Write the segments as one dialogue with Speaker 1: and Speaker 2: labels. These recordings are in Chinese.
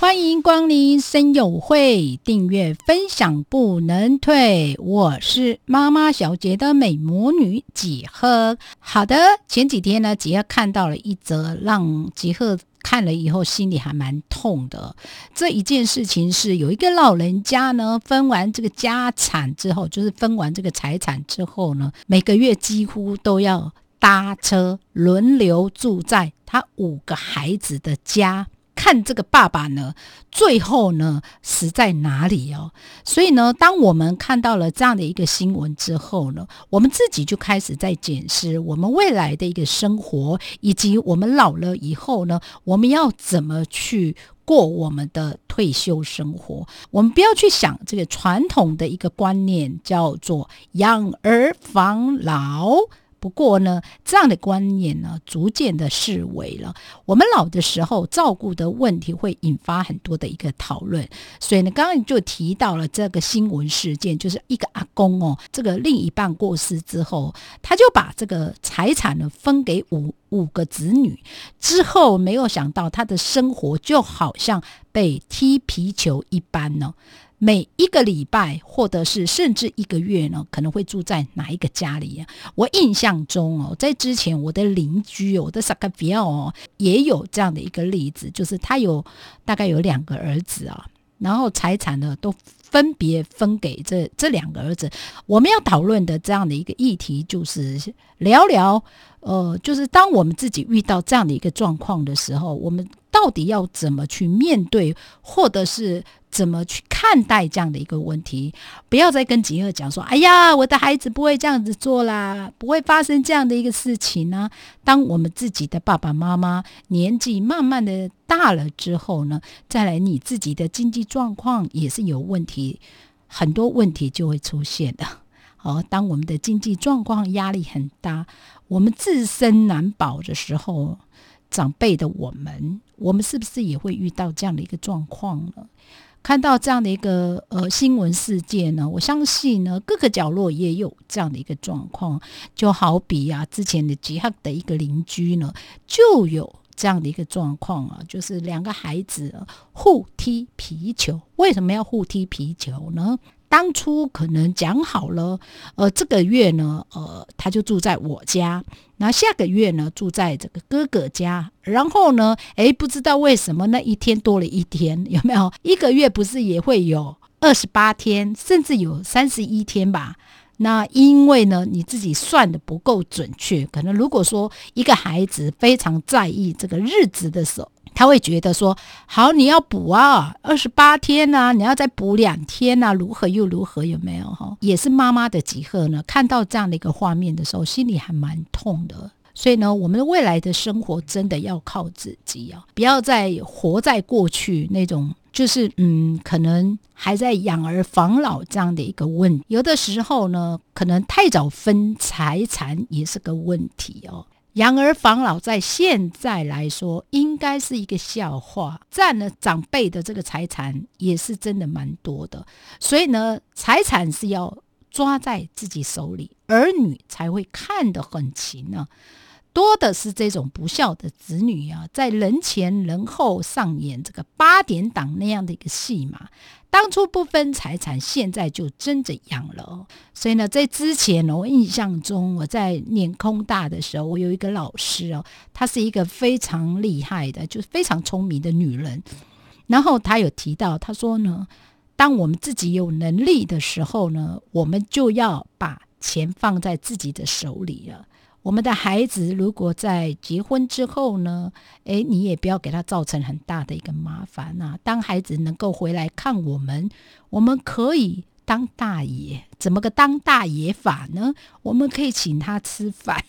Speaker 1: 欢迎光临生友会，订阅分享不能退。我是妈妈小姐的美魔女几何。好的，前几天呢，几何看到了一则让几何看了以后心里还蛮痛的。这一件事情是有一个老人家呢，分完这个家产之后，就是分完这个财产之后呢，每个月几乎都要搭车轮流住在他五个孩子的家。看这个爸爸呢，最后呢死在哪里哦？所以呢，当我们看到了这样的一个新闻之后呢，我们自己就开始在检视我们未来的一个生活，以及我们老了以后呢，我们要怎么去过我们的退休生活？我们不要去想这个传统的一个观念，叫做养儿防老。不过呢，这样的观念呢，逐渐的式微了。我们老的时候，照顾的问题会引发很多的一个讨论。所以呢，刚刚就提到了这个新闻事件，就是一个阿公哦，这个另一半过世之后，他就把这个财产呢分给五五个子女，之后没有想到他的生活就好像被踢皮球一般呢。每一个礼拜，或者是甚至一个月呢，可能会住在哪一个家里？我印象中哦，在之前我的邻居，我的萨卡比奥哦，也有这样的一个例子，就是他有大概有两个儿子啊，然后财产呢都分别分给这这两个儿子。我们要讨论的这样的一个议题，就是聊聊，呃，就是当我们自己遇到这样的一个状况的时候，我们到底要怎么去面对，或者是？怎么去看待这样的一个问题？不要再跟吉尔讲说：“哎呀，我的孩子不会这样子做啦，不会发生这样的一个事情呢。”当我们自己的爸爸妈妈年纪慢慢的大了之后呢，再来你自己的经济状况也是有问题，很多问题就会出现的。好，当我们的经济状况压力很大，我们自身难保的时候，长辈的我们，我们是不是也会遇到这样的一个状况呢？看到这样的一个呃新闻事件呢，我相信呢各个角落也有这样的一个状况，就好比啊之前的吉哈的一个邻居呢就有这样的一个状况啊，就是两个孩子互踢皮球，为什么要互踢皮球呢？当初可能讲好了，呃，这个月呢，呃，他就住在我家，那下个月呢，住在这个哥哥家，然后呢，诶，不知道为什么那一天多了一天，有没有？一个月不是也会有二十八天，甚至有三十一天吧？那因为呢，你自己算的不够准确，可能如果说一个孩子非常在意这个日子的时候。他会觉得说：“好，你要补啊，二十八天呐，你要再补两天呐，如何又如何？有没有哈？也是妈妈的集合呢？看到这样的一个画面的时候，心里还蛮痛的。所以呢，我们未来的生活真的要靠自己啊，不要再活在过去那种，就是嗯，可能还在养儿防老这样的一个问题。有的时候呢，可能太早分财产也是个问题哦。”养儿防老，在现在来说，应该是一个笑话。占了长辈的这个财产，也是真的蛮多的。所以呢，财产是要抓在自己手里，儿女才会看得很勤呢。多的是这种不孝的子女啊，在人前人后上演这个八点档那样的一个戏码。当初不分财产，现在就争着养了。所以呢，在之前呢，我印象中，我在念空大的时候，我有一个老师哦，她是一个非常厉害的，就是非常聪明的女人。然后她有提到，她说呢，当我们自己有能力的时候呢，我们就要把钱放在自己的手里了。我们的孩子如果在结婚之后呢，诶，你也不要给他造成很大的一个麻烦呐。当孩子能够回来看我们，我们可以当大爷怎么个当大爷法呢？我们可以请他吃饭。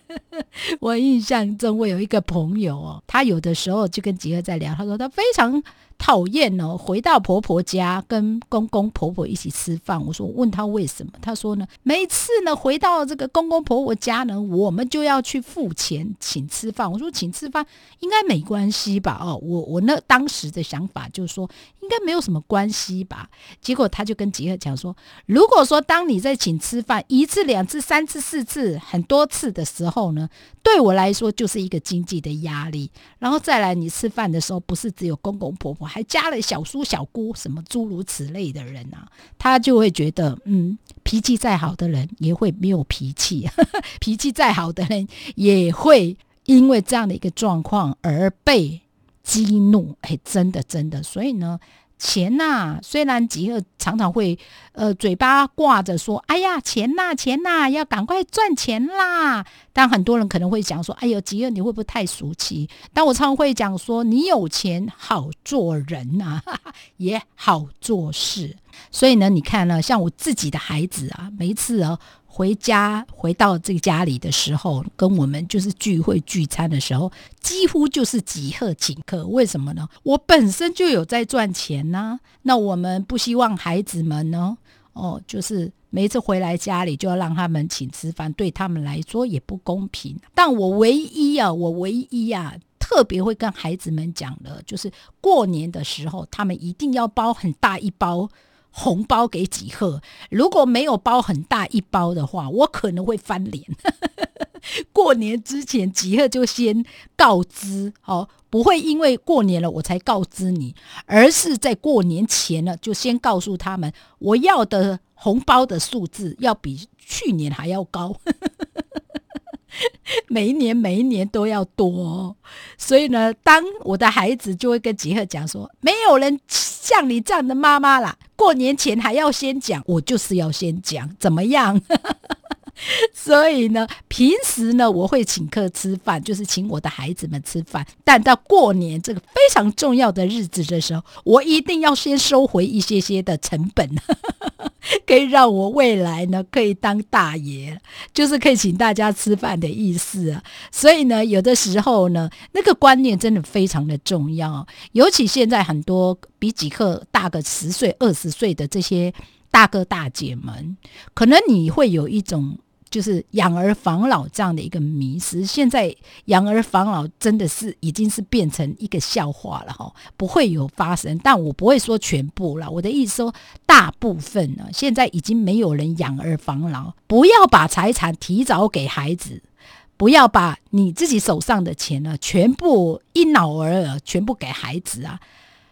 Speaker 1: 我印象中，我有一个朋友哦，他有的时候就跟吉儿在聊，他说他非常。讨厌哦，回到婆婆家跟公公婆婆一起吃饭。我说问他为什么，他说呢，每次呢回到这个公公婆婆家呢，我们就要去付钱请吃饭。我说请吃饭应该没关系吧？哦，我我那当时的想法就是说应该没有什么关系吧。结果他就跟吉尔讲说，如果说当你在请吃饭一次、两次、三次、四次、很多次的时候时候呢，对我来说就是一个经济的压力。然后再来，你吃饭的时候不是只有公公婆婆。还加了小叔小姑什么诸如此类的人啊，他就会觉得，嗯，脾气再好的人也会没有脾气，脾气再好的人也会因为这样的一个状况而被激怒。哎，真的真的，所以呢。钱呐，虽然吉尔常常会，呃，嘴巴挂着说：“哎呀，钱呐，钱呐，要赶快赚钱啦。”但很多人可能会讲说：“哎呦，吉尔你会不会太俗气？”但我常常会讲说：“你有钱好做人呐，也好做事。”所以呢，你看呢，像我自己的孩子啊，每一次啊。回家回到这个家里的时候，跟我们就是聚会聚餐的时候，几乎就是几贺请客。为什么呢？我本身就有在赚钱呐。那我们不希望孩子们呢，哦，就是每次回来家里就要让他们请吃饭，对他们来说也不公平。但我唯一啊，我唯一啊，特别会跟孩子们讲的，就是过年的时候，他们一定要包很大一包。红包给几贺，如果没有包很大一包的话，我可能会翻脸。过年之前几贺就先告知哦，不会因为过年了我才告知你，而是在过年前呢就先告诉他们，我要的红包的数字要比去年还要高。每一年每一年都要多，所以呢，当我的孩子就会跟吉赫讲说，没有人像你这样的妈妈啦，过年前还要先讲，我就是要先讲，怎么样？所以呢，平时呢，我会请客吃饭，就是请我的孩子们吃饭。但到过年这个非常重要的日子的时候，我一定要先收回一些些的成本，可以让我未来呢可以当大爷，就是可以请大家吃饭的意思啊。所以呢，有的时候呢，那个观念真的非常的重要，尤其现在很多比几克大个十岁、二十岁的这些大哥大姐们，可能你会有一种。就是养儿防老这样的一个迷失，现在养儿防老真的是已经是变成一个笑话了哈，不会有发生。但我不会说全部了，我的意思说大部分呢，现在已经没有人养儿防老。不要把财产提早给孩子，不要把你自己手上的钱呢全部一脑儿全部给孩子啊！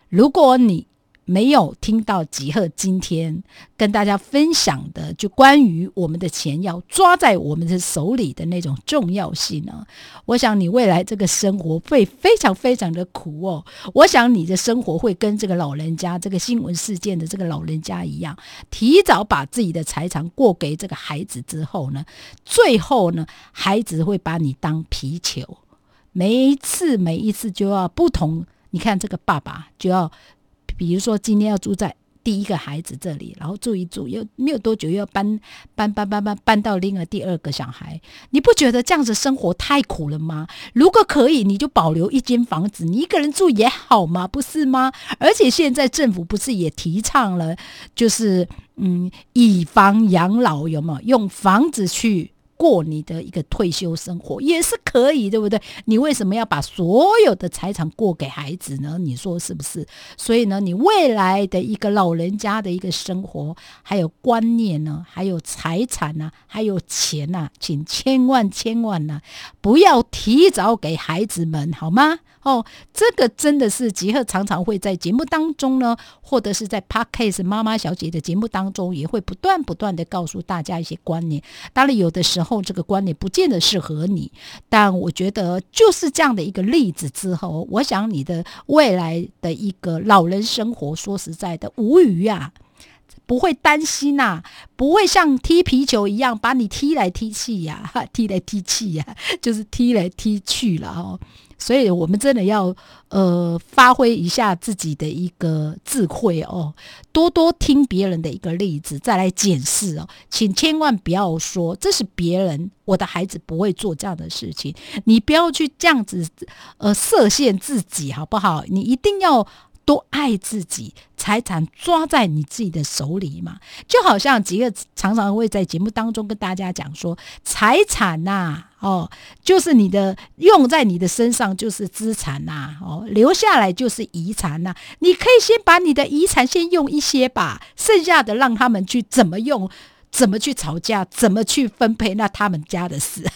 Speaker 1: 如果你没有听到吉赫今天跟大家分享的，就关于我们的钱要抓在我们的手里的那种重要性呢？我想你未来这个生活会非常非常的苦哦。我想你的生活会跟这个老人家这个新闻事件的这个老人家一样，提早把自己的财产过给这个孩子之后呢，最后呢，孩子会把你当皮球，每一次每一次就要不同。你看这个爸爸就要。比如说，今天要住在第一个孩子这里，然后住一住，又没有多久又要搬搬搬搬搬搬到另外第二个小孩，你不觉得这样子生活太苦了吗？如果可以，你就保留一间房子，你一个人住也好嘛，不是吗？而且现在政府不是也提倡了，就是嗯，以房养老，有没有用房子去？过你的一个退休生活也是可以，对不对？你为什么要把所有的财产过给孩子呢？你说是不是？所以呢，你未来的一个老人家的一个生活，还有观念呢，还有财产呢，还有钱呐，请千万千万呢，不要提早给孩子们，好吗？哦，这个真的是吉赫常常会在节目当中呢，或者是在 Podcast 妈妈小姐的节目当中，也会不断不断的告诉大家一些观念。当然，有的时候后这个观念不见得适合你，但我觉得就是这样的一个例子之后，我想你的未来的一个老人生活，说实在的，无语啊。不会担心呐，不会像踢皮球一样把你踢来踢去呀，踢来踢去呀，就是踢来踢去了哦。所以我们真的要呃发挥一下自己的一个智慧哦，多多听别人的一个例子，再来检视哦，请千万不要说这是别人，我的孩子不会做这样的事情，你不要去这样子呃设限自己，好不好？你一定要。都爱自己，财产抓在你自己的手里嘛，就好像几个常常会在节目当中跟大家讲说，财产呐，哦，就是你的用在你的身上就是资产呐，哦，留下来就是遗产呐，你可以先把你的遗产先用一些吧，剩下的让他们去怎么用，怎么去吵架，怎么去分配，那他们家的事。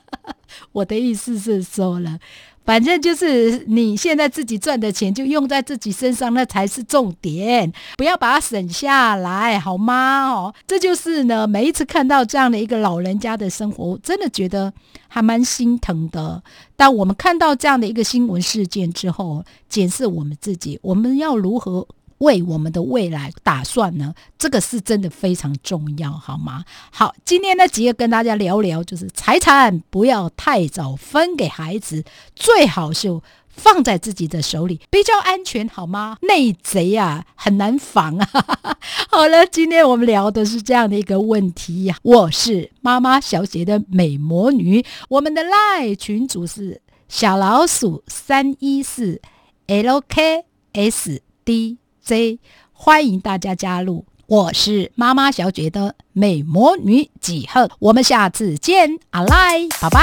Speaker 1: 我的意思是说了。反正就是你现在自己赚的钱就用在自己身上，那才是重点，不要把它省下来，好吗？哦，这就是呢，每一次看到这样的一个老人家的生活，真的觉得还蛮心疼的。但我们看到这样的一个新闻事件之后，检视我们自己，我们要如何？为我们的未来打算呢？这个是真的非常重要，好吗？好，今天呢，吉个跟大家聊聊，就是财产不要太早分给孩子，最好是放在自己的手里，比较安全，好吗？内贼啊，很难防啊。好了，今天我们聊的是这样的一个问题呀。我是妈妈小姐的美魔女，我们的赖群主是小老鼠三一四 LKSD。Z，欢迎大家加入，我是妈妈小姐的美魔女几何，我们下次见，阿赖，拜拜。